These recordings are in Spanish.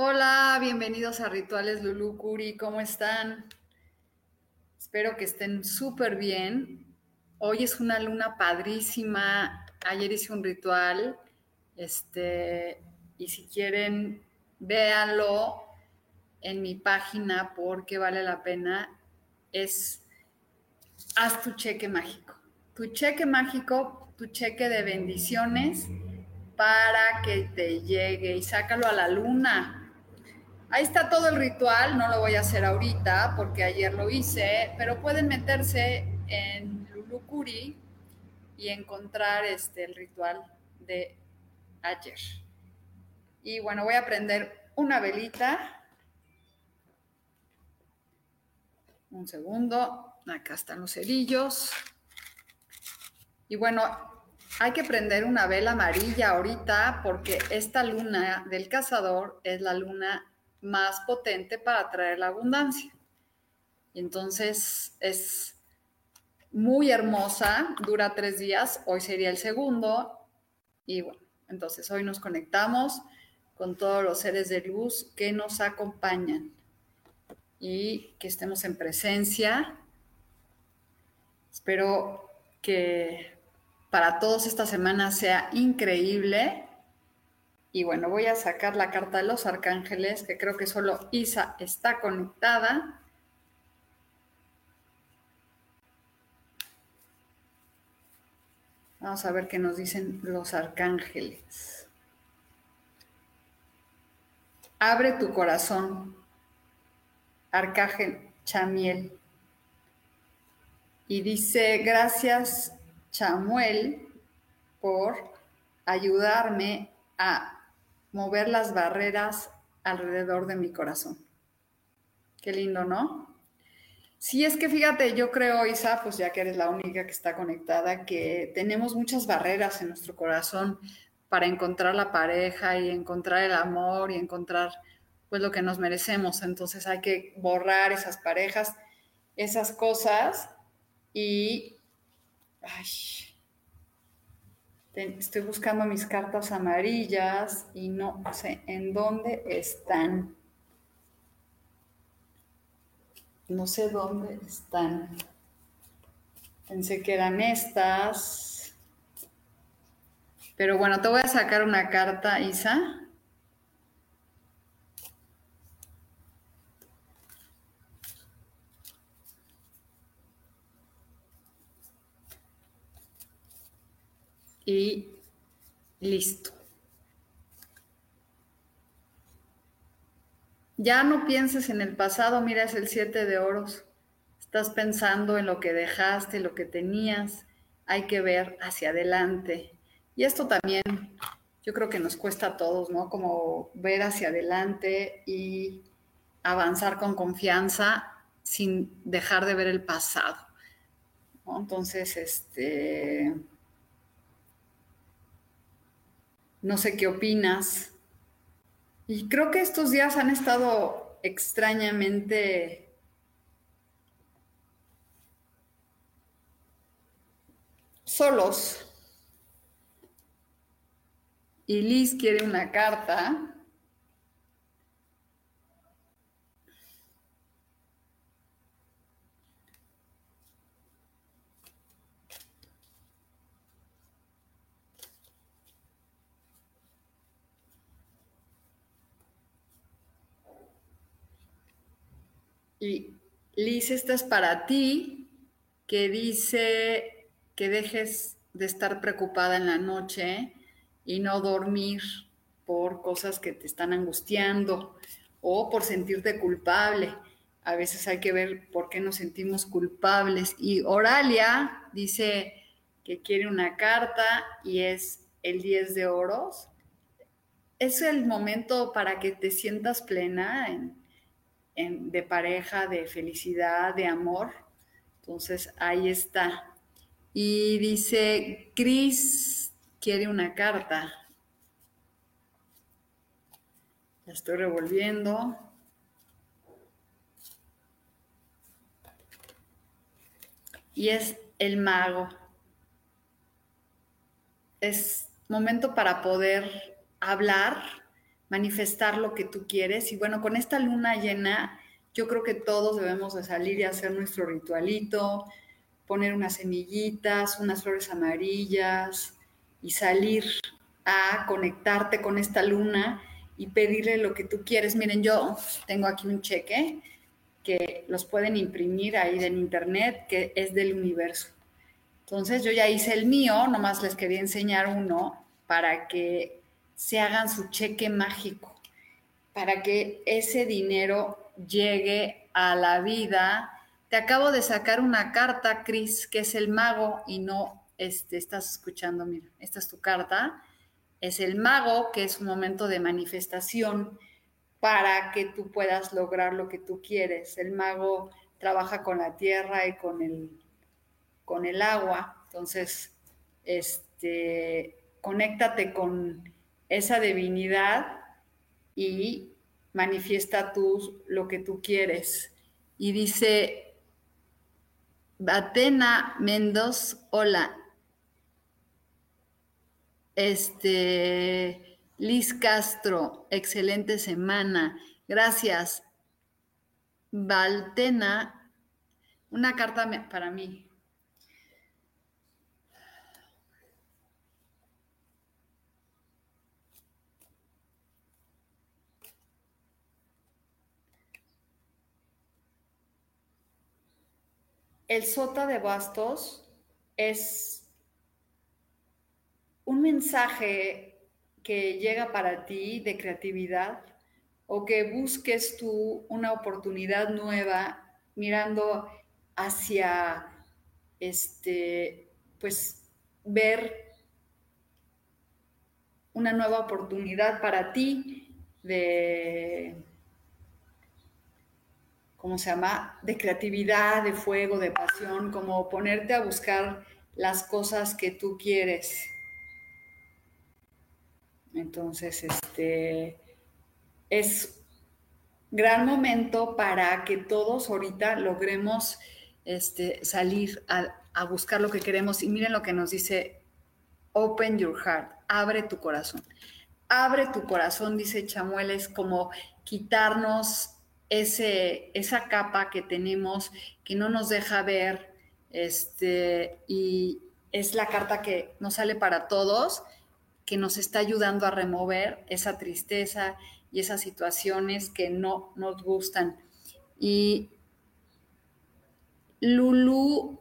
Hola, bienvenidos a Rituales Lulu Curi, ¿cómo están? Espero que estén súper bien. Hoy es una luna padrísima. Ayer hice un ritual. Este, y si quieren, véanlo en mi página porque vale la pena. Es haz tu cheque mágico. Tu cheque mágico, tu cheque de bendiciones para que te llegue y sácalo a la luna Ahí está todo el ritual, no lo voy a hacer ahorita porque ayer lo hice, pero pueden meterse en Lulucuri y encontrar este, el ritual de ayer. Y bueno, voy a prender una velita. Un segundo, acá están los cerillos. Y bueno, hay que prender una vela amarilla ahorita porque esta luna del cazador es la luna más potente para traer la abundancia. Entonces es muy hermosa, dura tres días, hoy sería el segundo. Y bueno, entonces hoy nos conectamos con todos los seres de luz que nos acompañan y que estemos en presencia. Espero que para todos esta semana sea increíble y bueno, voy a sacar la carta de los arcángeles, que creo que solo Isa está conectada. Vamos a ver qué nos dicen los arcángeles. Abre tu corazón, arcángel Chamiel. Y dice, gracias Chamuel por ayudarme a mover las barreras alrededor de mi corazón. Qué lindo, ¿no? Sí, es que fíjate, yo creo, Isa, pues ya que eres la única que está conectada, que tenemos muchas barreras en nuestro corazón para encontrar la pareja y encontrar el amor y encontrar pues lo que nos merecemos. Entonces hay que borrar esas parejas, esas cosas y ay, Estoy buscando mis cartas amarillas y no sé en dónde están. No sé dónde están. Pensé que eran estas. Pero bueno, te voy a sacar una carta, Isa. Y listo. Ya no pienses en el pasado, mira, es el siete de oros. Estás pensando en lo que dejaste, lo que tenías. Hay que ver hacia adelante. Y esto también yo creo que nos cuesta a todos, ¿no? Como ver hacia adelante y avanzar con confianza sin dejar de ver el pasado. Entonces, este, No sé qué opinas. Y creo que estos días han estado extrañamente solos. Y Liz quiere una carta. Y Liz, esta es para ti, que dice que dejes de estar preocupada en la noche y no dormir por cosas que te están angustiando o por sentirte culpable. A veces hay que ver por qué nos sentimos culpables. Y Oralia dice que quiere una carta y es el 10 de oros. Es el momento para que te sientas plena de pareja, de felicidad, de amor. Entonces ahí está. Y dice, Cris quiere una carta. La estoy revolviendo. Y es el mago. Es momento para poder hablar, manifestar lo que tú quieres. Y bueno, con esta luna llena, yo creo que todos debemos de salir y hacer nuestro ritualito, poner unas semillitas, unas flores amarillas y salir a conectarte con esta luna y pedirle lo que tú quieres. Miren, yo tengo aquí un cheque que los pueden imprimir ahí en internet, que es del universo. Entonces yo ya hice el mío, nomás les quería enseñar uno para que se hagan su cheque mágico, para que ese dinero llegue a la vida. Te acabo de sacar una carta, Cris, que es el mago y no este, estás escuchando, mira, esta es tu carta es el mago, que es un momento de manifestación para que tú puedas lograr lo que tú quieres. El mago trabaja con la tierra y con el, con el agua, entonces, este, conéctate con esa divinidad y manifiesta tú lo que tú quieres. Y dice, Batena Mendoz, hola, este, Liz Castro, excelente semana. Gracias. Valtena, una carta para mí. El sota de bastos es un mensaje que llega para ti de creatividad o que busques tú una oportunidad nueva mirando hacia este pues ver una nueva oportunidad para ti de ¿cómo se llama? de creatividad, de fuego, de pasión, como ponerte a buscar las cosas que tú quieres entonces, este es gran momento para que todos ahorita logremos este, salir a, a buscar lo que queremos. Y miren lo que nos dice, open your heart, abre tu corazón. Abre tu corazón, dice Chamuel, es como quitarnos ese, esa capa que tenemos que no nos deja ver, este, y es la carta que nos sale para todos que nos está ayudando a remover esa tristeza y esas situaciones que no nos gustan. Y Lulú,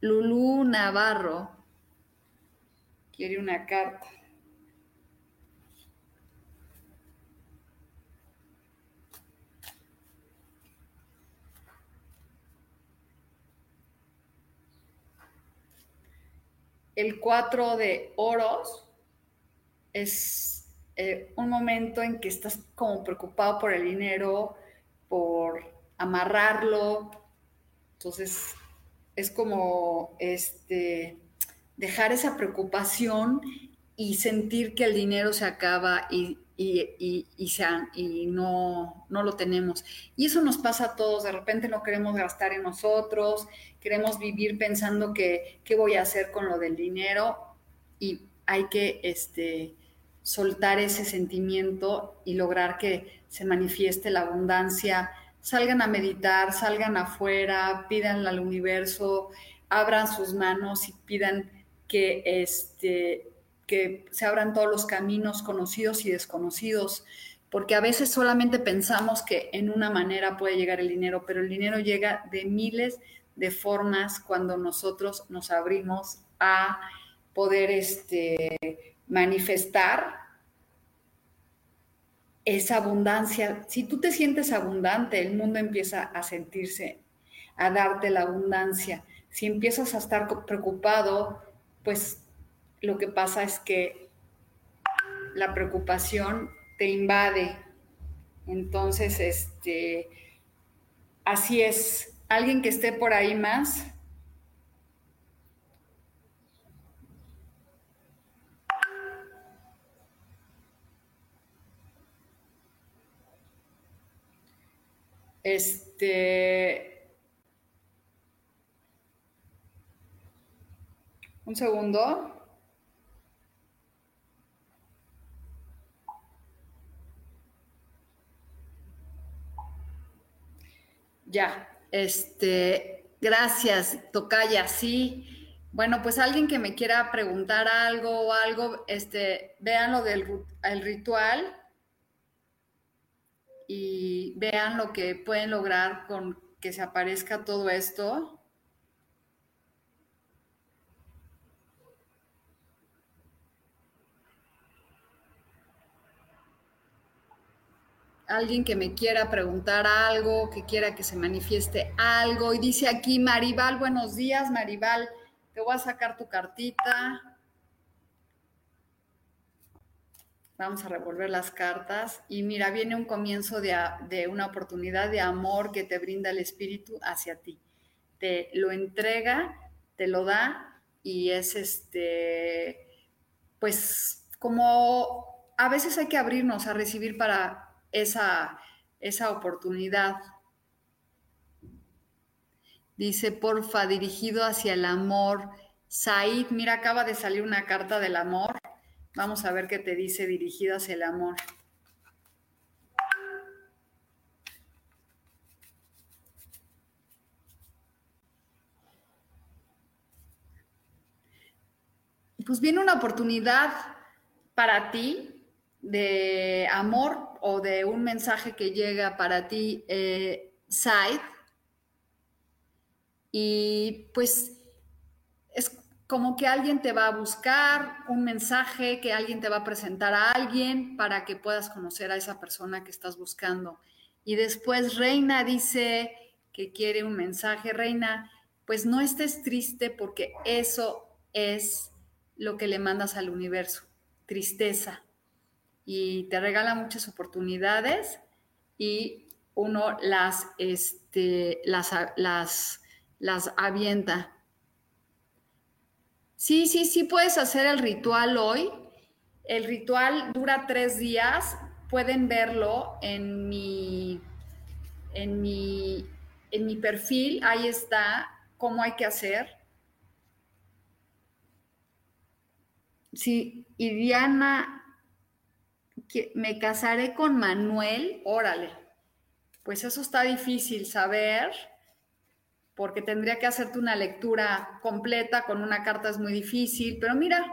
Lulú Navarro quiere una carta. El 4 de oros es eh, un momento en que estás como preocupado por el dinero, por amarrarlo. Entonces, es como este, dejar esa preocupación y sentir que el dinero se acaba y, y, y, no, no lo tenemos. Y eso nos pasa a todos, de repente no queremos gastar en nosotros, queremos vivir pensando que qué voy a hacer con lo del dinero y hay que este, soltar ese sentimiento y lograr que se manifieste la abundancia. Salgan a meditar, salgan afuera, pidan al universo, abran sus manos y pidan que este, que se abran todos los caminos conocidos y desconocidos porque a veces solamente pensamos que en una manera puede llegar el dinero, pero el dinero llega de miles de formas cuando nosotros nos abrimos a poder este, manifestar esa abundancia. Si tú te sientes abundante, el mundo empieza a sentirse, a darte la abundancia. Si empiezas a estar preocupado, pues lo que pasa es que la preocupación te invade. Entonces, este, así es. ¿Alguien que esté por ahí más? Este. Un segundo. Ya, este, gracias, Tocaya, sí. Bueno, pues alguien que me quiera preguntar algo o algo, este, vean lo del el ritual y vean lo que pueden lograr con que se aparezca todo esto. Alguien que me quiera preguntar algo, que quiera que se manifieste algo. Y dice aquí Maribal, buenos días Maribal, te voy a sacar tu cartita. Vamos a revolver las cartas y mira, viene un comienzo de, de una oportunidad de amor que te brinda el espíritu hacia ti. Te lo entrega, te lo da y es este, pues como a veces hay que abrirnos a recibir para esa, esa oportunidad. Dice, porfa, dirigido hacia el amor. Said, mira, acaba de salir una carta del amor. Vamos a ver qué te dice dirigido hacia el amor. Pues viene una oportunidad para ti de amor o de un mensaje que llega para ti, eh, side, y pues es como que alguien te va a buscar, un mensaje que alguien te va a presentar a alguien para que puedas conocer a esa persona que estás buscando. Y después Reina dice que quiere un mensaje, Reina, pues no estés triste porque eso es lo que le mandas al universo, tristeza y te regala muchas oportunidades y uno las, este, las, las, las avienta. Sí, sí, sí puedes hacer el ritual hoy. El ritual dura tres días. Pueden verlo en mi, en mi, en mi perfil. Ahí está cómo hay que hacer. Sí, y Diana me casaré con Manuel, órale. Pues eso está difícil saber, porque tendría que hacerte una lectura completa con una carta es muy difícil, pero mira,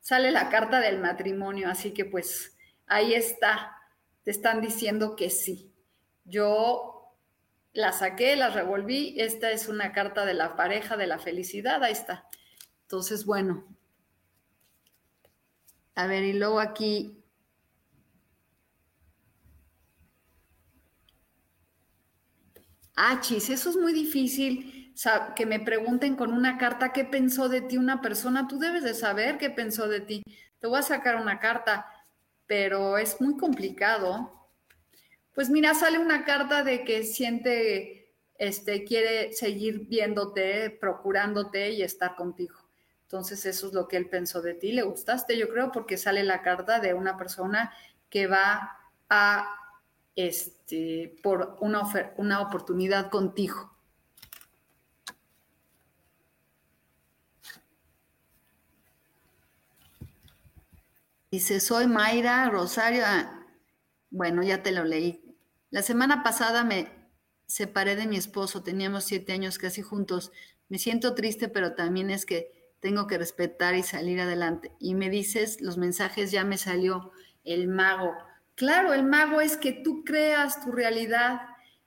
sale la carta del matrimonio, así que pues ahí está, te están diciendo que sí. Yo la saqué, la revolví, esta es una carta de la pareja, de la felicidad, ahí está. Entonces, bueno. A ver, y luego aquí Ah, chis, eso es muy difícil, que me pregunten con una carta qué pensó de ti una persona. Tú debes de saber qué pensó de ti. Te voy a sacar una carta, pero es muy complicado. Pues mira, sale una carta de que siente, este, quiere seguir viéndote, procurándote y estar contigo. Entonces eso es lo que él pensó de ti. Le gustaste, yo creo, porque sale la carta de una persona que va a este, por una, una oportunidad contigo. Dice, soy Mayra Rosario. Ah, bueno, ya te lo leí. La semana pasada me separé de mi esposo, teníamos siete años casi juntos. Me siento triste, pero también es que tengo que respetar y salir adelante. Y me dices, los mensajes ya me salió el mago Claro, el mago es que tú creas tu realidad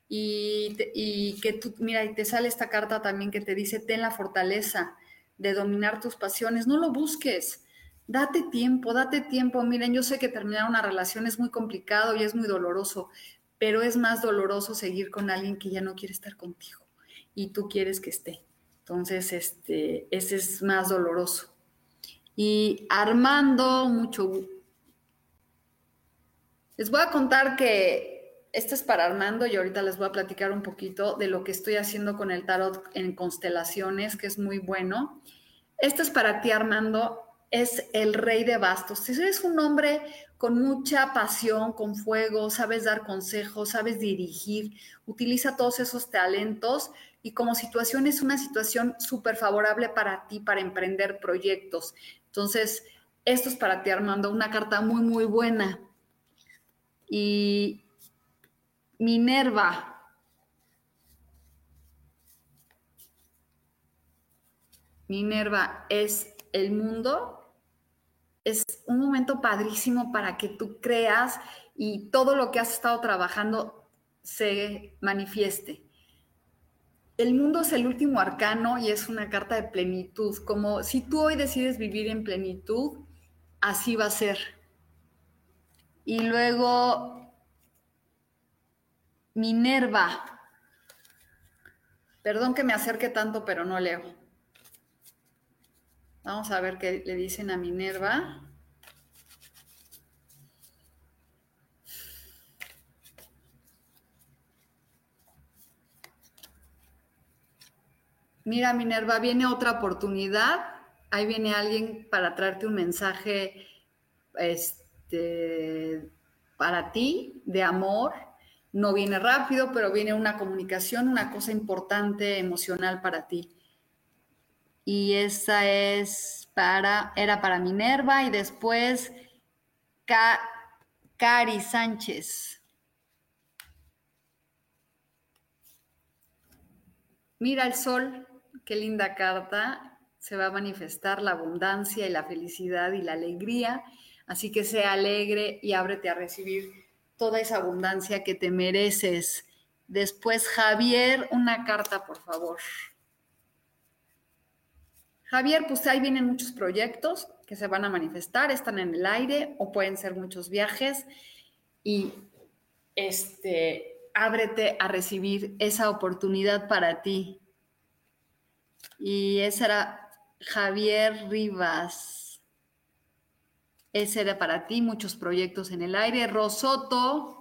y, que tú, mira, y te sale esta carta también que te dice, ten la fortaleza de dominar tus pasiones, no lo busques, date tiempo, date tiempo. Miren, yo sé que terminar una relación es muy complicado y es muy doloroso, pero es más doloroso seguir con alguien que ya no quiere estar contigo y tú quieres que esté. Entonces, este, ese es más doloroso. Y Armando, mucho. Les voy a contar que esto es para Armando y ahorita les voy a platicar un poquito de lo que estoy haciendo con el tarot en constelaciones, que es muy bueno. Esto es para ti, Armando. Es el rey de bastos. Si eres un hombre con mucha pasión, con fuego, sabes dar consejos, sabes dirigir, utiliza todos esos talentos y como situación es una situación súper favorable para ti, para emprender proyectos. Entonces, esto es para ti, Armando, una carta muy, muy buena. Y Minerva. Minerva es el mundo. Es un momento padrísimo para que tú creas y todo lo que has estado trabajando se manifieste. El mundo es el último arcano y es una carta de plenitud, como si tú hoy decides vivir en plenitud, así va a ser. Y luego Minerva. Perdón que me acerque tanto, pero no leo. Vamos a ver qué le dicen a Minerva. Mira, Minerva, viene otra oportunidad. Ahí viene alguien para traerte un mensaje este, para ti de amor. No viene rápido, pero viene una comunicación, una cosa importante, emocional para ti. Y esa es para, era para Minerva y después Cari Sánchez. Mira el sol, qué linda carta, se va a manifestar la abundancia y la felicidad y la alegría, así que sea alegre y ábrete a recibir toda esa abundancia que te mereces. Después, Javier, una carta, por favor. Javier, pues ahí vienen muchos proyectos que se van a manifestar, están en el aire o pueden ser muchos viajes y este, ábrete a recibir esa oportunidad para ti. Y ese era Javier Rivas. Ese era para ti, muchos proyectos en el aire. Rosoto.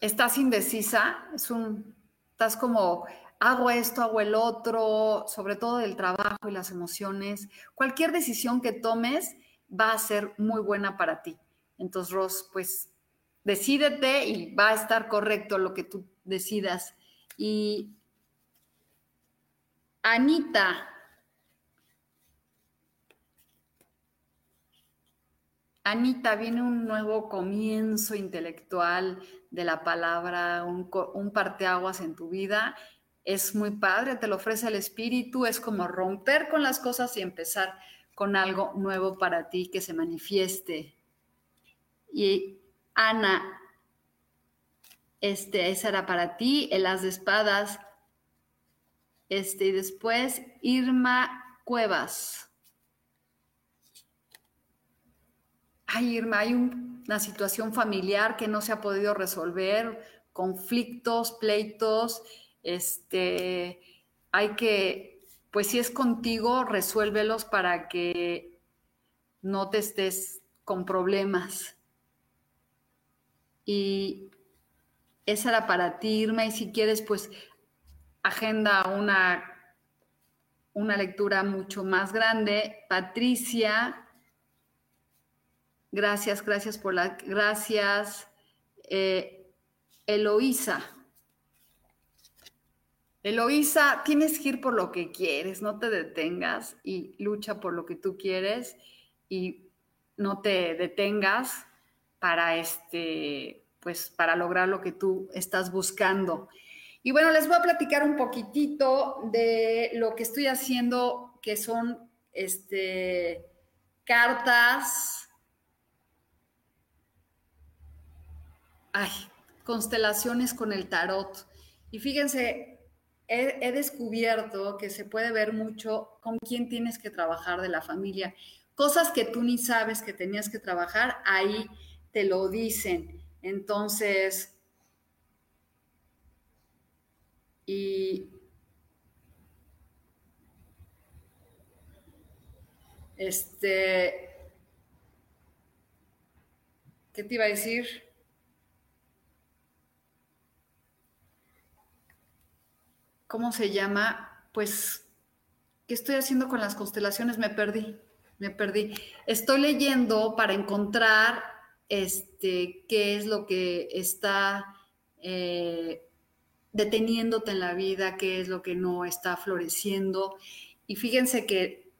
Estás indecisa, es un, estás como, hago esto, hago el otro, sobre todo del trabajo y las emociones. Cualquier decisión que tomes va a ser muy buena para ti. Entonces, Ros, pues decídete y va a estar correcto lo que tú decidas. Y Anita, Anita, viene un nuevo comienzo intelectual de la palabra, un, parteaguas en tu vida. Es muy padre, te lo ofrece el espíritu, es como romper con las cosas y empezar con algo nuevo para ti que se manifieste. Y Ana, este, esa era para ti, el as de espadas. Este, y después Irma Cuevas. Ay, Irma, hay una situación familiar que no se ha podido resolver, conflictos, pleitos, este, hay que, pues si es contigo, resuélvelos para que no te estés con problemas. Y esa era para ti, Irma, y si quieres, pues agenda una, una lectura mucho más grande. Patricia, gracias, gracias por la, gracias. Eh, Eloísa. Eloísa, tienes que ir por lo que quieres, no te detengas y lucha por lo que tú quieres y no te detengas para este, pues para lograr lo que tú estás buscando. Y bueno, les voy a platicar un poquitito de lo que estoy haciendo, que son este cartas. Ay, constelaciones con el tarot. Y fíjense, he, descubierto que se puede ver mucho con quién tienes que trabajar de la familia. Cosas que tú ni sabes que tenías que trabajar, ahí te lo dicen. Entonces, y este, ¿qué te iba a decir? ¿Cómo se llama? Pues, ¿qué estoy haciendo con las constelaciones? Me perdí, me perdí. Estoy leyendo para encontrar este, qué es lo que está eh, deteniéndote en la vida, qué es lo que no está floreciendo. Y fíjense que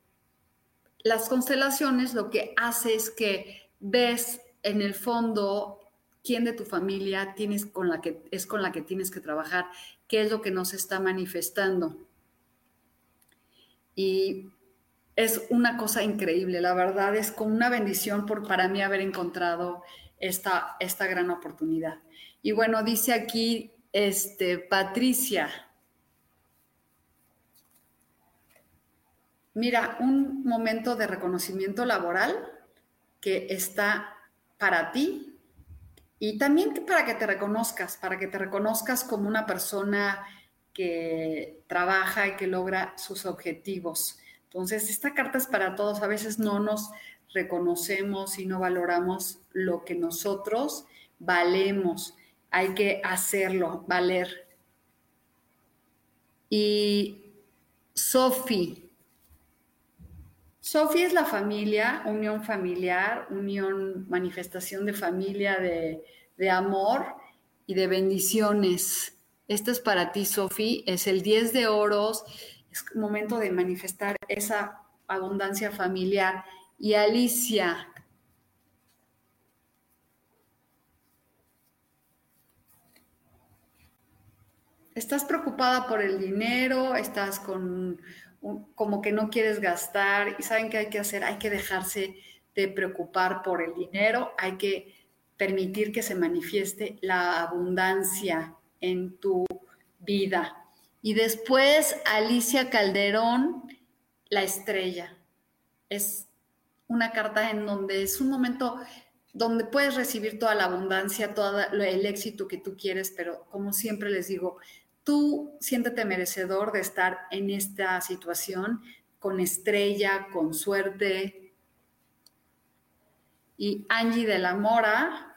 las constelaciones lo que hace es que ves en el fondo quién de tu familia tienes con la que es con la que tienes que trabajar, qué es lo que nos está manifestando. Y es una cosa increíble, la verdad es como una bendición por, para mí haber encontrado esta, esta gran oportunidad. Y bueno, dice aquí este, Patricia, mira, un momento de reconocimiento laboral que está para ti y también para que te reconozcas, para que te reconozcas como una persona que trabaja y que logra sus objetivos. Entonces, esta carta es para todos. A veces no nos reconocemos y no valoramos lo que nosotros valemos. Hay que hacerlo, valer. Y Sofi. Sofi es la familia, unión familiar, unión, manifestación de familia, de, de amor y de bendiciones. Esto es para ti, Sofi. Es el 10 de oros es momento de manifestar esa abundancia familiar. Y Alicia, estás preocupada por el dinero, estás con como que no quieres gastar y saben qué hay que hacer, hay que dejarse de preocupar por el dinero, hay que permitir que se manifieste la abundancia en tu vida. Y después Alicia Calderón, La estrella. Es una carta en donde es un momento donde puedes recibir toda la abundancia, todo el éxito que tú quieres, pero como siempre les digo, tú siéntete merecedor de estar en esta situación con estrella, con suerte. Y Angie de la Mora,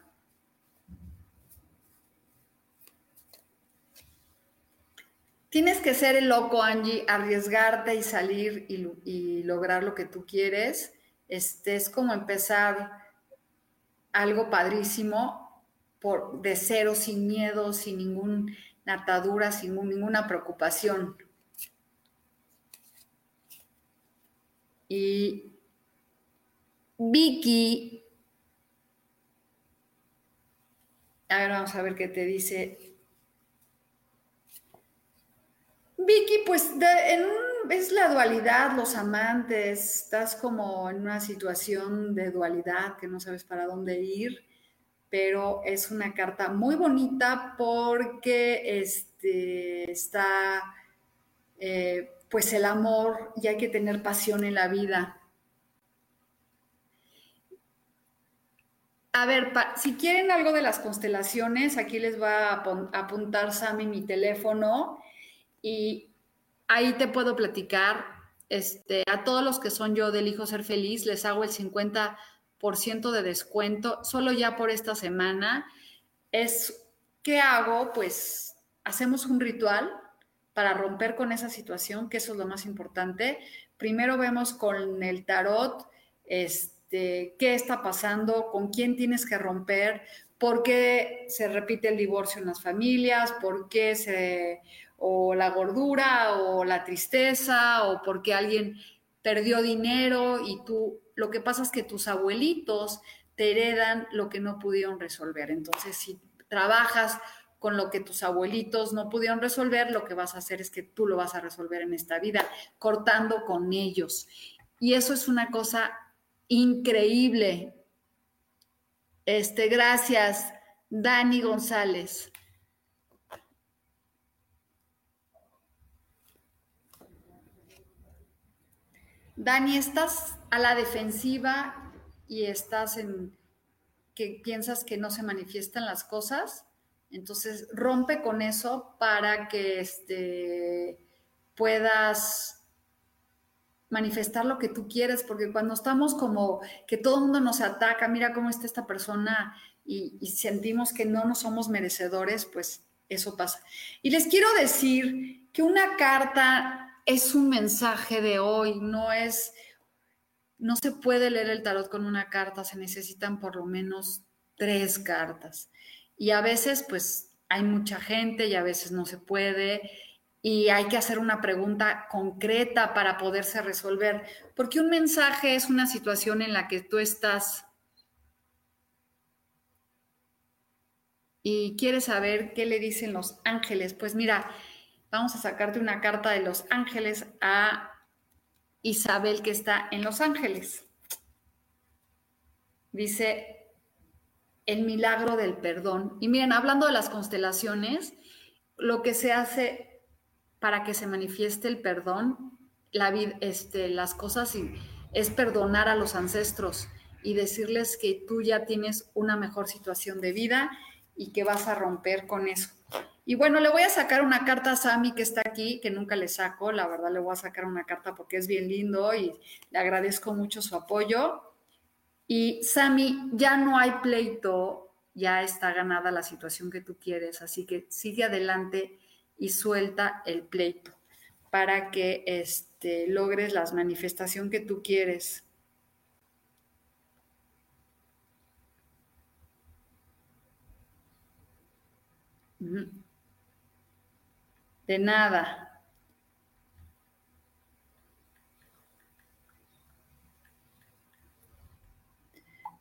Tienes que ser el loco, Angie, arriesgarte y salir y, lograr lo que tú quieres. Este, es como empezar algo padrísimo por, de cero, sin miedo, sin atadura, sin ninguna preocupación. Y Vicky, a ver, vamos a ver qué te dice. Vicky, pues es la dualidad, los amantes, estás como en una situación de dualidad que no sabes para dónde ir, pero es una carta muy bonita porque este, está eh, pues el amor y hay que tener pasión en la vida. A ver, si quieren algo de las constelaciones, aquí les va a apuntar Sammy mi teléfono y ahí te puedo platicar, este, a todos los que son yo del Hijo Ser Feliz, les hago el 50% de descuento solo ya por esta semana. Es, ¿qué hago? Pues hacemos un ritual para romper con esa situación, que eso es lo más importante. Primero vemos con el tarot, este, qué está pasando, con quién tienes que romper, por qué se repite el divorcio en las familias, por qué se o la gordura o la tristeza o porque alguien perdió dinero y tú, lo que pasa es que tus abuelitos te heredan lo que no pudieron resolver. Entonces, si trabajas con lo que tus abuelitos no pudieron resolver, lo que vas a hacer es que tú lo vas a resolver en esta vida, cortando con ellos. Y eso es una cosa increíble. Este, gracias, Dani González. Dani, estás a la defensiva y estás en que piensas que no se manifiestan las cosas. Entonces, rompe con eso para que este, puedas manifestar lo que tú quieres, porque cuando estamos como que todo el mundo nos ataca, mira cómo está esta persona y, y sentimos que no nos somos merecedores, pues eso pasa. Y les quiero decir que una carta es un mensaje de hoy, no es, no se puede leer el tarot con una carta, se necesitan por lo menos tres cartas. Y a veces, pues, hay mucha gente y a veces no se puede y hay que hacer una pregunta concreta para poderse resolver, porque un mensaje es una situación en la que tú estás y quieres saber qué le dicen los ángeles. Pues mira, vamos a sacarte una carta de los ángeles a Isabel que está en Los Ángeles. Dice el milagro del perdón. Y miren, hablando de las constelaciones, lo que se hace para que se manifieste el perdón, la este, las cosas y, es perdonar a los ancestros y decirles que tú ya tienes una mejor situación de vida y que vas a romper con eso. Y bueno, le voy a sacar una carta a Sami que está aquí, que nunca le saco, la verdad le voy a sacar una carta porque es bien lindo y le agradezco mucho su apoyo. Y Sami, ya no hay pleito, ya está ganada la situación que tú quieres, así que sigue adelante y suelta el pleito para que este, logres la manifestación que tú quieres. De nada.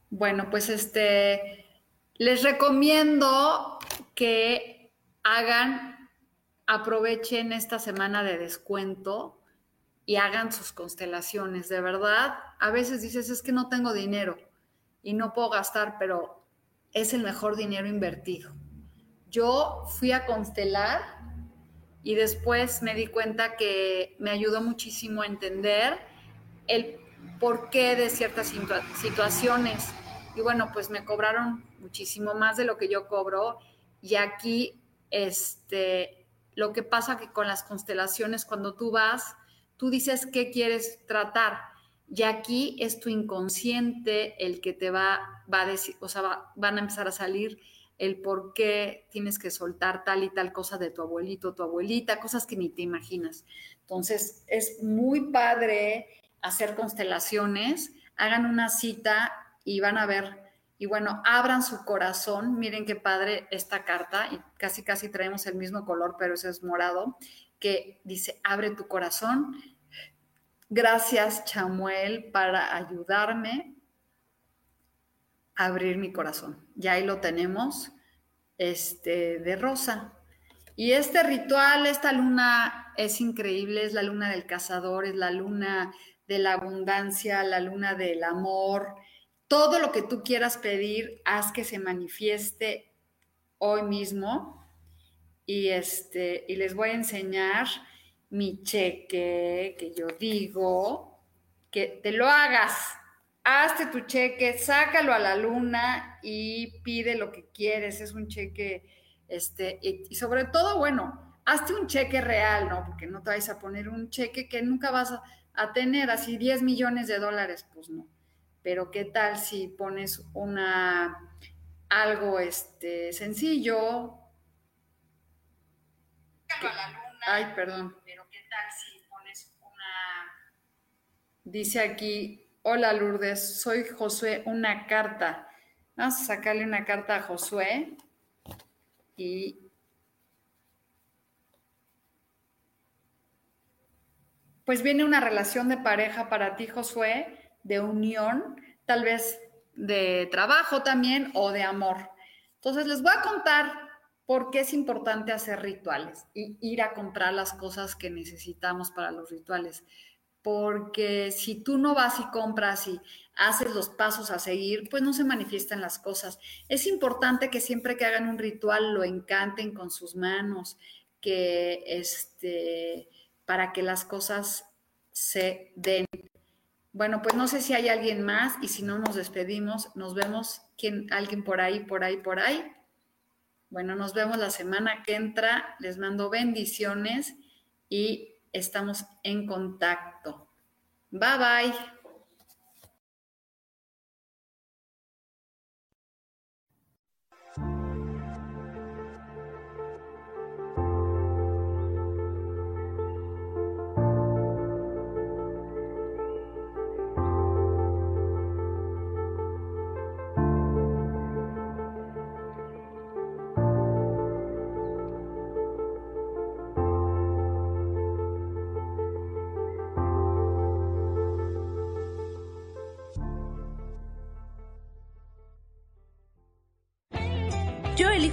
Bueno, pues este, les recomiendo que hagan aprovechen esta semana de descuento y hagan sus constelaciones. De verdad, a veces dices, es que no tengo dinero y no puedo gastar, pero es el mejor dinero invertido. Yo fui a constelar y después me di cuenta que me ayudó muchísimo a entender el porqué de ciertas situaciones. Y bueno, pues me cobraron muchísimo más de lo que yo cobro. Y aquí, este, lo que pasa que con las constelaciones, cuando tú vas, tú dices qué quieres tratar. Y aquí es tu inconsciente el que te va, va a decir, o sea, van a empezar a salir el por qué tienes que soltar tal y tal cosa de tu abuelito, tu abuelita, cosas que ni te imaginas. Entonces, es muy padre hacer constelaciones, hagan una cita y van a ver y bueno, abran su corazón. Miren qué padre esta carta. Y casi, casi traemos el mismo color, pero ese es morado. Que dice, abre tu corazón. Gracias, Chamuel, para ayudarme abrir mi corazón. Ya ahí lo tenemos, este, de rosa. Y este ritual, esta luna es increíble, es la luna del cazador, es la luna de la abundancia, la luna del amor, todo lo que tú quieras pedir, haz que se manifieste hoy mismo. Y, este, y les voy a enseñar mi cheque que yo digo, que te lo hagas. Hazte tu cheque, sácalo a la luna y pide lo que quieres. Es un cheque, este, y, sobre todo, bueno, hazte un cheque real, ¿no? Porque no te vais a poner un cheque que nunca vas a, a tener, así 10 millones de dólares, pues no pero qué tal si pones una algo este sencillo. Ay, perdón. Pero qué tal si pones una Dice aquí, "Hola Lourdes, soy Josué, una carta." Vamos a sacarle una carta a Josué y pues viene una relación de pareja para ti, Josué de unión, tal vez de trabajo también o de amor. Entonces les voy a contar por qué es importante hacer rituales y ir a comprar las cosas que necesitamos para los rituales. Porque si tú no vas y compras y haces los pasos a seguir, pues no se manifiestan las cosas. Es importante que siempre que hagan un ritual lo encanten con sus manos, que este, para que las cosas se den. Bueno, pues no sé si hay alguien más y si no nos despedimos, nos vemos ¿quién, alguien por ahí, por ahí, por ahí. Bueno, nos vemos la semana que entra. Les mando bendiciones y estamos en contacto. Bye bye.